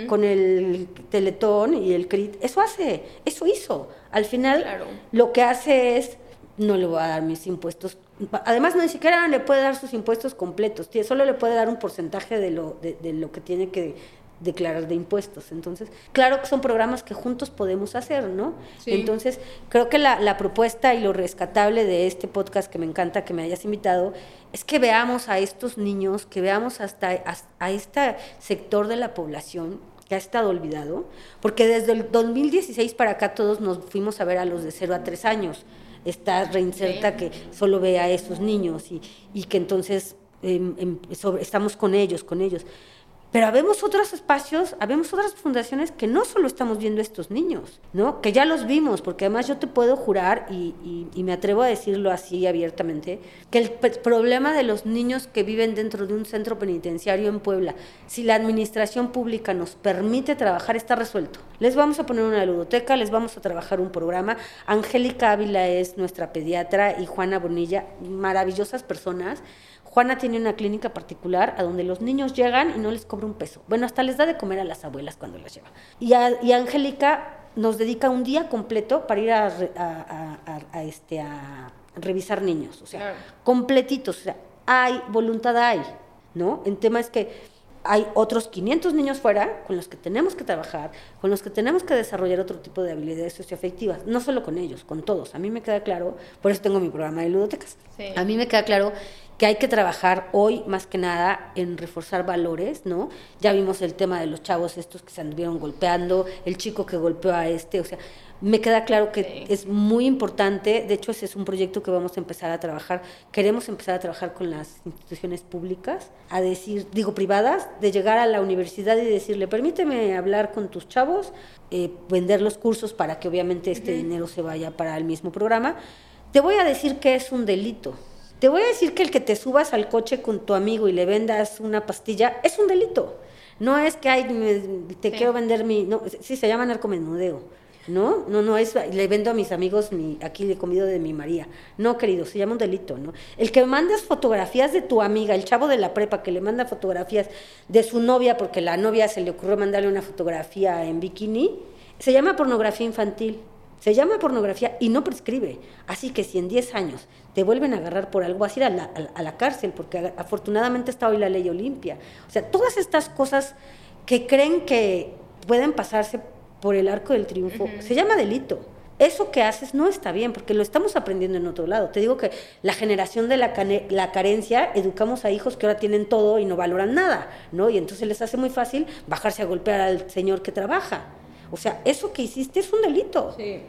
con el Teletón y el CRIT, eso hace, eso hizo. Al final, lo que hace es, no le voy a dar mis impuestos. Además, no ni siquiera le puede dar sus impuestos completos, solo le puede dar un porcentaje de lo, de, de lo que tiene que declarar de impuestos. Entonces, claro que son programas que juntos podemos hacer, ¿no? Entonces, creo que la, propuesta y lo rescatable de este podcast que me encanta que me hayas invitado es que veamos a estos niños, que veamos hasta a, este sector de la población que ha estado olvidado, porque desde el 2016 para acá todos nos fuimos a ver a los de 0 a 3 años. Está reinserta que solo ve a esos niños y, que entonces em, em, estamos con ellos, con ellos. Pero habemos otros espacios, habemos otras fundaciones que no solo estamos viendo estos niños, ¿no? Que ya los vimos, porque además yo te puedo jurar, y, me atrevo a decirlo así abiertamente, que el problema de los niños que viven dentro de un centro penitenciario en Puebla, si la administración pública nos permite trabajar, está resuelto. Les vamos a poner una ludoteca, les vamos a trabajar un programa. Angélica Ávila es nuestra pediatra y Juana Bonilla, maravillosas personas Juana tiene una clínica particular a donde los niños llegan y no les cobra un peso. Bueno, hasta les da de comer a las abuelas cuando las lleva. Y, y Angélica nos dedica un día completo para ir a, este, a revisar niños, o sea, completitos. O sea, hay, voluntad hay, ¿no? En tema es que hay otros 500 niños fuera con los que tenemos que trabajar, con los que tenemos que desarrollar otro tipo de habilidades socioafectivas, no solo con ellos, con todos. A mí me queda claro, por eso tengo mi programa de ludotecas, a mí me queda claro que hay que trabajar hoy más que nada en reforzar valores, ¿no? Ya vimos el tema de los chavos estos que se anduvieron golpeando, el chico que golpeó a este, o sea, me queda claro que es muy importante, de hecho ese es un proyecto que vamos a empezar a trabajar, queremos empezar a trabajar con las instituciones públicas, a decir, digo privadas, de llegar a la universidad y decirle, permíteme hablar con tus chavos, eh, vender los cursos para que obviamente este dinero se vaya para el mismo programa. Te voy a decir que es un delito, te voy a decir que el que te subas al coche con tu amigo y le vendas una pastilla es un delito. No es que ay, te quiero vender mi. No, sí, se llama narcomenudeo. ¿No? No, no es. Le vendo a mis amigos, mi, aquí le comido de mi María. No, querido, se llama un delito, ¿no? El que mandas fotografías de tu amiga, el chavo de la prepa que le manda fotografías de su novia porque la novia se le ocurrió mandarle una fotografía en bikini, se llama pornografía infantil. Se llama pornografía y no prescribe. Así que si en 10 años te vuelven a agarrar por algo, vas a ir a la, a la cárcel, porque afortunadamente está hoy la ley Olimpia. O sea, todas estas cosas que creen que pueden pasarse por el arco del triunfo, se llama delito. Eso que haces no está bien, porque lo estamos aprendiendo en otro lado. Te digo que la generación de la, la carencia, educamos a hijos que ahora tienen todo y no valoran nada, ¿no? Y entonces les hace muy fácil bajarse a golpear al señor que trabaja. O sea, eso que hiciste es un delito. Sí.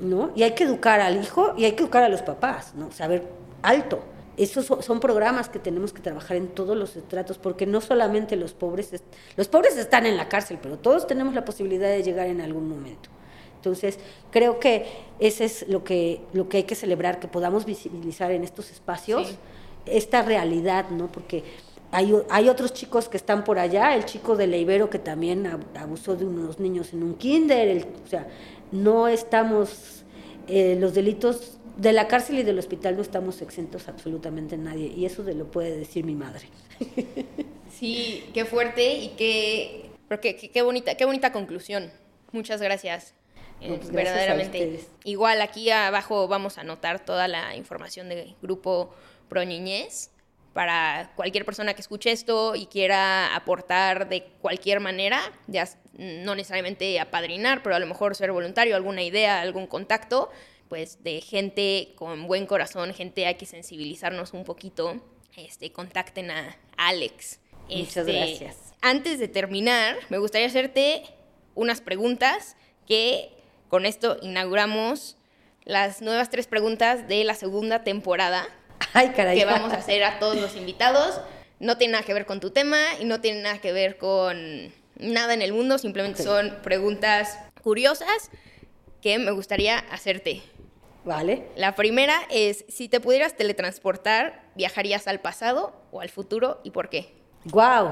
¿No? Y hay que educar al hijo y hay que educar a los papás, ¿no? Saber alto. Esos son, programas que tenemos que trabajar en todos los estratos, porque no solamente los pobres, los pobres están en la cárcel, pero todos tenemos la posibilidad de llegar en algún momento. Entonces, creo que ese es lo que, lo que hay que celebrar, que podamos visibilizar en estos espacios esta realidad, ¿no? Porque hay, hay, otros chicos que están por allá, el chico de Leibero que también abusó de unos niños en un kinder, o sea, no estamos, eh, los delitos de la cárcel y del hospital no estamos exentos absolutamente nadie, y eso de lo puede decir mi madre. Sí, qué fuerte y qué, qué, bonita, qué bonita conclusión. Muchas gracias. Eh, pues verdaderamente. Igual aquí abajo vamos a anotar toda la información del grupo Pro Niñez para cualquier persona que escuche esto y quiera aportar de cualquier manera, no necesariamente apadrinar, pero a lo mejor ser voluntario, alguna idea, algún contacto, pues de gente con buen corazón, gente hay que sensibilizarnos un poquito, este, contacten a Alex. Muchas este, gracias. Antes de terminar, me gustaría hacerte unas preguntas que con esto inauguramos las nuevas tres preguntas de la segunda temporada Ay, caray. que vamos a hacer a todos los invitados. No tiene nada que ver con tu tema y no tiene nada que ver con nada en el mundo, simplemente son preguntas curiosas que me gustaría hacerte. Vale. La primera es, si te pudieras teletransportar, ¿viajarías al pasado o al futuro y por qué? Wow.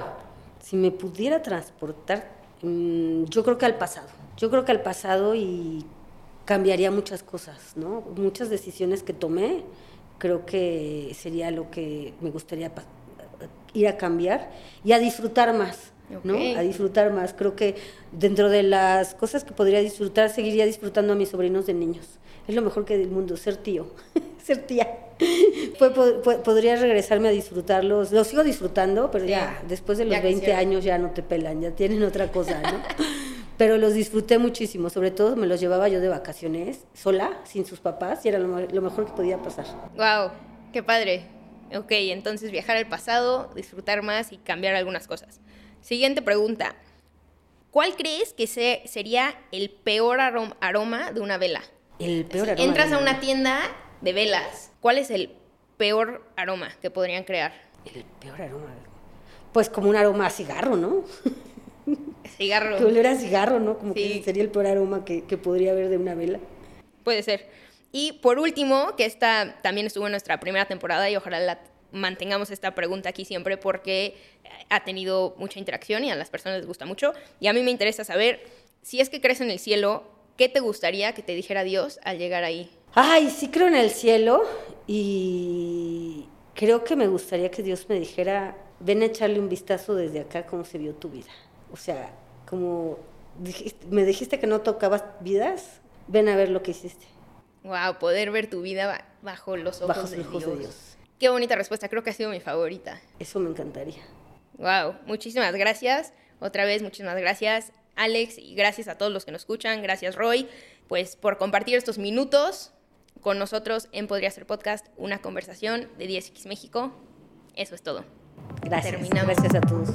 Si me pudiera transportar, mm, yo creo que al pasado. Yo creo que al pasado y cambiaría muchas cosas, ¿no? Muchas decisiones que tomé creo que sería lo que me gustaría ir a cambiar y a disfrutar más. ¿No? A disfrutar más. Creo que dentro de las cosas que podría disfrutar, seguiría disfrutando a mis sobrinos de niños. Es lo mejor que del mundo, ser tío, ser tía. podría regresarme a disfrutarlos. Los sigo disfrutando, pero ya, después de los 20 años ya no te pelan, ya tienen otra cosa, ¿no? pero los disfruté muchísimo, sobre todo me los llevaba yo de vacaciones, sola, sin sus papás, y era lo, mejor que podía pasar. ¡Wow! ¡Qué padre! Ok, entonces viajar al pasado, disfrutar más y cambiar algunas cosas. Siguiente pregunta. ¿Cuál crees que sería el peor aroma de una vela? El peor aroma. Entras a una tienda de velas. ¿Cuál es el peor aroma que podrían crear? El peor aroma. Pues como un aroma a cigarro, ¿no? Cigarro. Que olera a cigarro, ¿no? Como que sería el peor aroma que, podría haber de una vela. Puede ser. Y por último, que esta también estuvo en nuestra primera temporada y ojalá la mantengamos esta pregunta aquí siempre porque ha tenido mucha interacción y a las personas les gusta mucho. Y a mí me interesa saber, si es que crees en el cielo, ¿qué te gustaría que te dijera Dios al llegar ahí? Ay, sí creo en el cielo y creo que me gustaría que Dios me dijera, ven a echarle un vistazo desde acá cómo se vio tu vida. O sea, como me dijiste que no tocabas vidas, ven a ver lo que hiciste. Wow, poder ver tu vida bajo los ojos, de, Dios. Qué bonita respuesta, creo que ha sido mi favorita. Eso me encantaría. Wow, muchísimas gracias. Otra vez, muchísimas gracias, Alex, y gracias a todos los que nos escuchan. Gracias, Roy, pues por compartir estos minutos con nosotros en Podría Ser Podcast, una conversación de 10X México. Eso es todo. Gracias. Terminamos. Gracias a todos.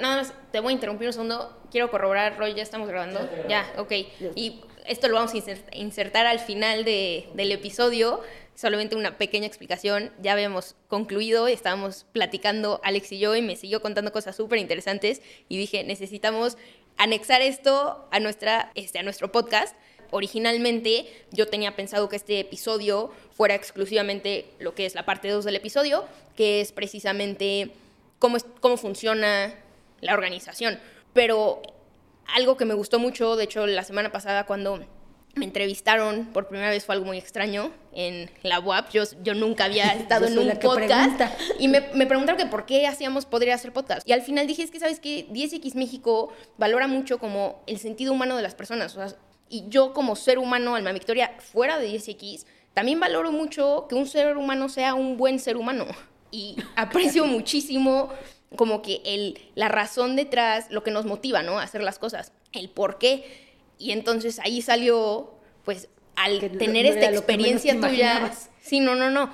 nada más te voy a interrumpir un segundo. Quiero corroborar, Roy, ya estamos grabando. Ya, ok. Y esto lo vamos a insertar al final del episodio. Solamente una pequeña explicación. Ya habíamos concluido, estábamos platicando Alex y yo y me siguió contando cosas súper interesantes y dije, necesitamos anexar esto a, nuestra, este, a nuestro podcast. Originalmente yo tenía pensado que este episodio fuera exclusivamente lo que es la parte 2 del episodio, que es precisamente cómo, cómo funciona la organización. Pero algo que me gustó mucho, de hecho la semana pasada cuando me entrevistaron por primera vez fue algo muy extraño en la UAP. Yo, yo nunca había estado en un podcast. Y me, me, preguntaron que por qué hacíamos, podría hacer podcast. Y al final dije, es que sabes que 10X México valora mucho como el sentido humano de las personas. y yo como ser humano, Alma Victoria, fuera de 10X, también valoro mucho que un ser humano sea un buen ser humano. Y aprecio muchísimo como que el, la razón detrás, lo que nos motiva, ¿no? A hacer las cosas, el por qué. Y entonces ahí salió, pues, al tener esta experiencia tuya. Sí, no, no, no.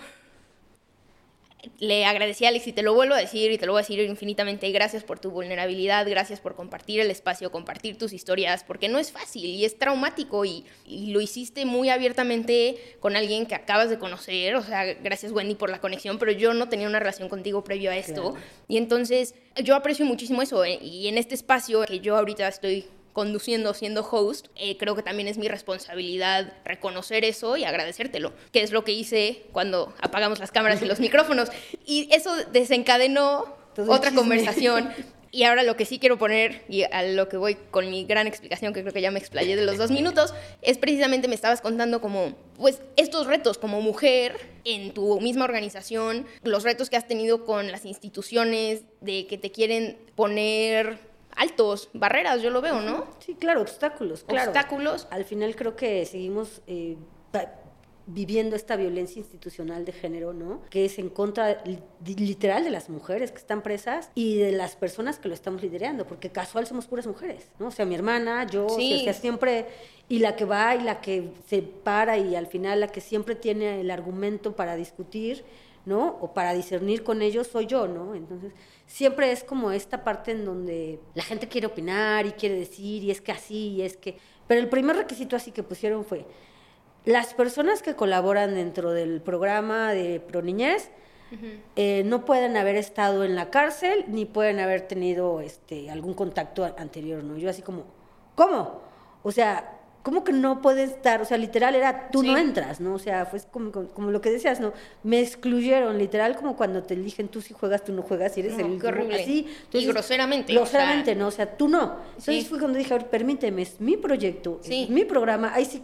Le agradecí a Alex y te lo vuelvo a decir y te lo voy a decir infinitamente. Gracias por tu vulnerabilidad, gracias por compartir el espacio, compartir tus historias, porque no es fácil y es traumático y, lo hiciste muy abiertamente con alguien que acabas de conocer. O sea, gracias Wendy por la conexión, pero yo no tenía una relación contigo previo a esto. Y entonces yo aprecio muchísimo eso eh, y en este espacio que yo ahorita estoy conduciendo, siendo host, eh, creo que también es mi responsabilidad reconocer eso y agradecértelo, que es lo que hice cuando apagamos las cámaras y los micrófonos. Y eso desencadenó otra conversación. Y ahora lo que sí quiero poner, y a lo que voy con mi gran explicación, que creo que ya me explayé de los dos minutos, es precisamente me estabas contando como, pues, estos retos como mujer en tu misma organización, los retos que has tenido con las instituciones, de que te quieren poner altos, barreras, yo lo veo, ¿no? Sí, claro, obstáculos, claro. Obstáculos. Al final creo que seguimos eh, viviendo esta violencia institucional de género, ¿no? Que es en contra literal de las mujeres que están presas y de las personas que lo estamos liderando, porque casual somos puras mujeres, ¿no? O sea, mi hermana, yo, o sea, siempre, y la que va y la que se para y al final la que siempre tiene el argumento para discutir, ¿no? O para discernir con ellos soy yo, ¿no? Entonces siempre es como esta parte en donde la gente quiere opinar y quiere decir, y es que así, y es que... Pero el primer requisito así que pusieron fue, las personas que colaboran dentro del programa de Proniñez eh, no pueden haber estado en la cárcel ni pueden haber tenido este, algún contacto anterior, ¿no? Yo así como, ¿cómo? O sea, ¿cómo que no puedes estar? O sea, literal era, tú no entras, ¿no? O sea, fue como, como, lo que decías, ¿no? Me excluyeron, literal, como cuando te eligen tú si juegas, tú no juegas, y eres el... Qué horrible. Así, y groseramente. Groseramente, ¿no? O sea, tú no. Entonces fue cuando dije, a ver, permíteme, es mi proyecto, es mi programa, ahí sí,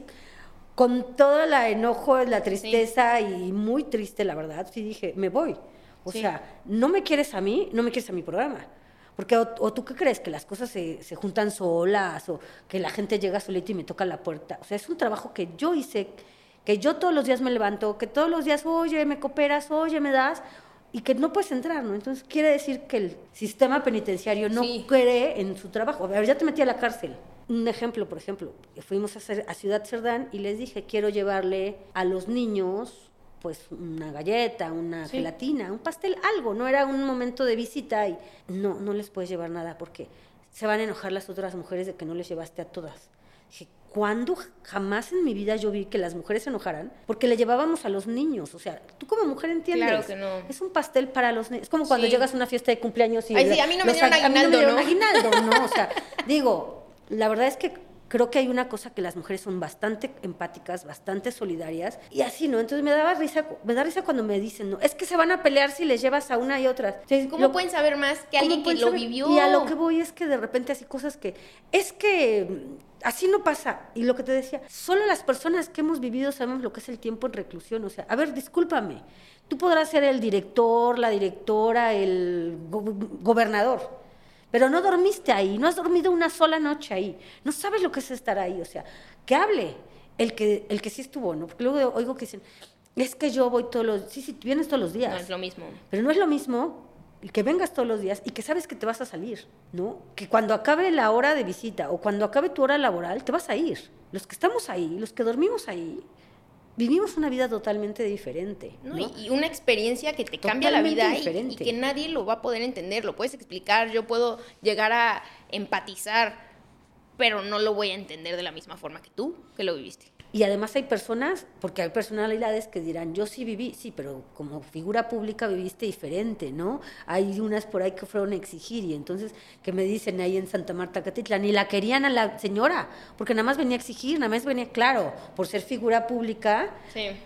con todo el enojo, la tristeza y muy triste, la verdad, sí dije, me voy. O sea, no me quieres a mí, no me quieres a mi programa. Porque, o, tú qué crees, que las cosas se, se, juntan solas, o que la gente llega solita y me toca la puerta. O sea, es un trabajo que yo hice, que yo todos los días me levanto, que todos los días, oye, me cooperas, oye, me das, y que no puedes entrar, ¿no? Entonces quiere decir que el sistema penitenciario no cree en su trabajo. A ver, ya te metí a la cárcel. Un ejemplo, por ejemplo, fuimos a, a Ciudad Cerdán y les dije, quiero llevarle a los niños pues una galleta, una gelatina, un pastel, algo, no era un momento de visita y no, no les puedes llevar nada porque se van a enojar las otras mujeres de que no les llevaste a todas. Dije, ¿cuándo jamás en mi vida yo vi que las mujeres se enojaran? Porque le llevábamos a los niños, o sea, tú como mujer entiendes. Claro que no. Es un pastel para los niños. Es como cuando llegas a una fiesta de cumpleaños y... Ay, sí, a mí no me dieron aguinaldo, ¿no? aguinaldo, ¿no? O sea, digo, la verdad es que creo que hay una cosa que las mujeres son bastante empáticas, bastante solidarias y así, ¿no? Entonces me daba risa, me da risa cuando me dicen, no, es que se van a pelear si les llevas a una y otra. ¿Cómo pueden saber más que alguien que lo vivió? Y a lo que voy es que de repente así cosas que, es que mm, así no pasa. Y lo que te decía, solo las personas que hemos vivido sabemos lo que es el tiempo en reclusión. O sea, a ver, discúlpame, tú podrás ser el director, la directora, el gobernador pero no dormiste ahí, no has dormido una sola noche ahí, no sabes lo que es estar ahí, o sea, que hable el que, el que sí estuvo, ¿no? Porque luego oigo que dicen, es que yo voy todos los, sí, sí, vienes todos los días. No es lo mismo. Pero no es lo mismo que vengas todos los días y que sabes que te vas a salir, ¿no? Que cuando acabe la hora de visita o cuando acabe tu hora laboral, te vas a ir. Los que estamos ahí, los que dormimos ahí, vivimos una vida totalmente diferente. Y una experiencia que te cambia la vida y, que nadie lo va a poder entender, lo puedes explicar, yo puedo llegar a empatizar, pero no lo voy a entender de la misma forma que tú, que lo viviste. Y además hay personas, porque hay personalidades que dirán, yo sí viví, sí, pero como figura pública viviste diferente, ¿no? Hay unas por ahí que fueron a exigir y entonces que me dicen ahí en Santa Marta Catitla, ni la querían a la señora, porque nada más venía a exigir, nada más venía, claro, por ser figura pública,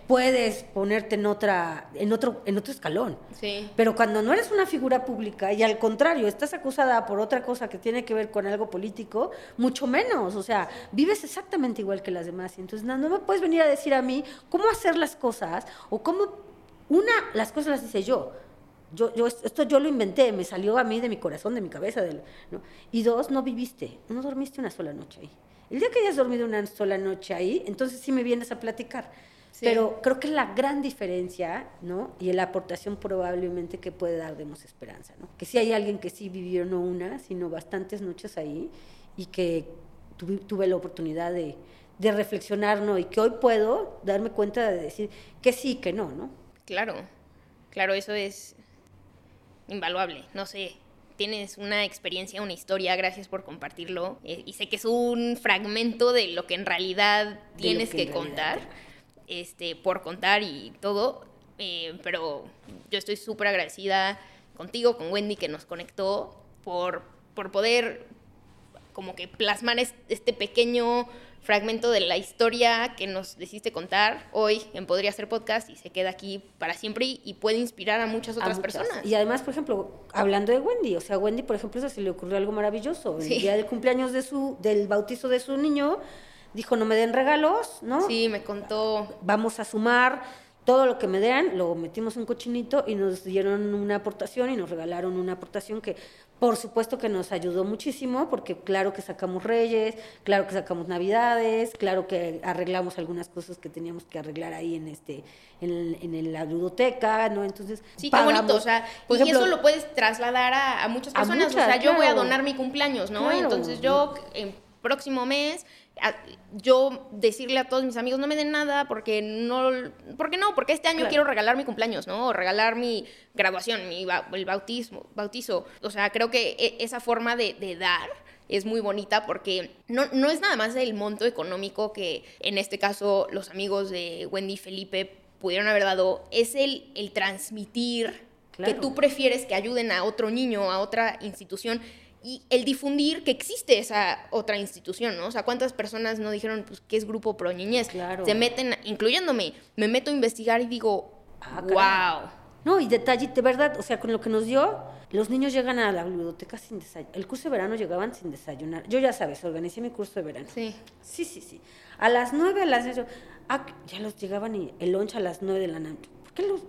puedes ponerte en otra, en otro, en otro escalón. Sí. Pero cuando no eres una figura pública y al contrario, estás acusada por otra cosa que tiene que ver con algo político, mucho menos, o sea, vives exactamente igual que las demás. Y entonces, no, me puedes venir a decir a mí cómo hacer las cosas o cómo, una, las cosas las hice yo. Yo, yo, esto yo lo inventé, me salió a mí de mi corazón, de mi cabeza. Del, ¿no? Y dos, no viviste, no dormiste una sola noche ahí. El día que hayas dormido una sola noche ahí, entonces sí me vienes a platicar. Pero creo que la gran diferencia, ¿no? Y la aportación probablemente que puede dar Demos Esperanza, ¿no? Que sí hay alguien que sí vivió no una, sino bastantes noches ahí y que tuve la oportunidad de, de reflexionar, ¿no? Y que hoy puedo darme cuenta de decir que sí, que no, ¿no? Claro, Claro, eso es invaluable. No sé, tienes una experiencia, una historia, gracias por compartirlo. Eh, y sé que es un fragmento de lo que en realidad tienes que, contar, este, por contar y todo. Eh, pero yo estoy súper agradecida contigo, con Wendy, que nos conectó, por, por poder como que plasmar este pequeño fragmento de la historia que nos decidiste contar hoy en Podría Ser Podcast y se queda aquí para siempre y, puede inspirar a muchas otras personas. Y además, por ejemplo, hablando de Wendy, o sea, Wendy, por ejemplo, eso se le ocurrió algo maravilloso. El día del cumpleaños de su, del bautizo de su niño, dijo, no me den regalos, ¿no? Sí, me contó. Vamos a sumar todo lo que me den, lo metimos en un cochinito y nos dieron una aportación y nos regalaron una aportación que por supuesto que nos ayudó muchísimo, porque claro que sacamos Reyes, claro que sacamos Navidades, claro que arreglamos algunas cosas que teníamos que arreglar ahí en este en, la ludoteca, ¿no? Entonces, sí, qué bonito, o sea, y eso lo puedes trasladar a, muchas personas, o sea, yo voy a donar mi cumpleaños, ¿no? Entonces yo en próximo mes yo decirle a todos mis amigos no me den nada porque no, porque no, porque este año quiero regalar mi cumpleaños, ¿no? O regalar mi graduación, mi el bautismo, bautizo. O sea, creo que e, esa forma de, dar es muy bonita porque no, no es nada más el monto económico que en este caso los amigos de Wendy y Felipe pudieron haber dado, es el, el transmitir que tú prefieres que ayuden a otro niño, a otra institución y el difundir que existe esa otra institución, ¿no? O sea, ¿cuántas personas no dijeron, pues, qué es Grupo Pro Niñez? Claro. Se meten, incluyéndome, me meto a investigar y digo, wow. No, y detalle, de verdad, o sea, con lo que nos dio, los niños llegan a la biblioteca sin desayunar. El curso de verano llegaban sin desayunar. Yo ya sabes, organicé mi curso de verano. Sí. Sí, sí, sí. A las nueve, a las diez, ah, ya los llegaban y el lunch a las nueve de la noche. ¿Por qué los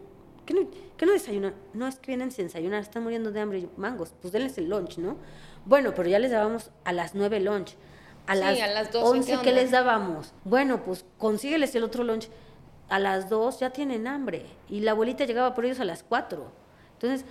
¿Qué no, ¿Qué no desayunan? No, es que vienen sin desayunar, están muriendo de hambre. Mangos, pues denles el lunch, ¿no? Bueno, pero ya les dábamos a las 9 lunch. A las, a las 11, ¿qué, les dábamos? Bueno, pues consígueles el otro lunch. A las 2 ya tienen hambre. Y la abuelita llegaba por ellos a las 4. Entonces,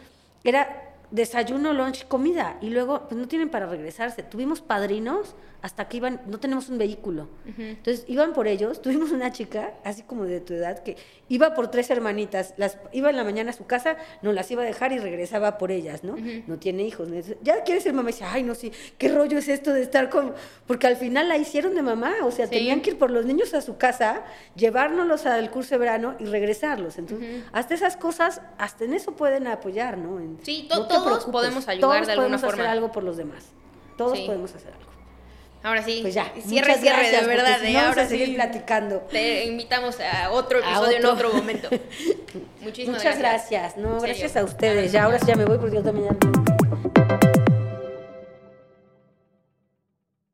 era desayuno, lunch, comida. Y luego, pues no tienen para regresarse. Tuvimos padrinos hasta que iban, no tenemos un vehículo. Entonces iban por ellos, tuvimos una chica, así como de tu edad, que iba por tres hermanitas, las iba en la mañana a su casa, no las iba a dejar y regresaba por ellas, ¿no? No tiene hijos. Ya quiere ser mamá y dice, ay, no, sí, qué rollo es esto de estar con... Porque al final la hicieron de mamá, o sea, tenían que ir por los niños a su casa, llevárnoslos al curso de verano y regresarlos. Entonces, hasta esas cosas, hasta en eso pueden apoyar, ¿no? sí, todos podemos ayudar de alguna forma. hacer algo por los demás. Todos podemos hacer algo. Ahora sí, pues ya. Cierre, cierre, de verdad. Si ¿eh? ahora a seguir platicando. Te invitamos a otro episodio en otro momento. Muchísimas Muchas gracias. No, gracias a ustedes. Ya, ahora sí ya me voy porque yo también ya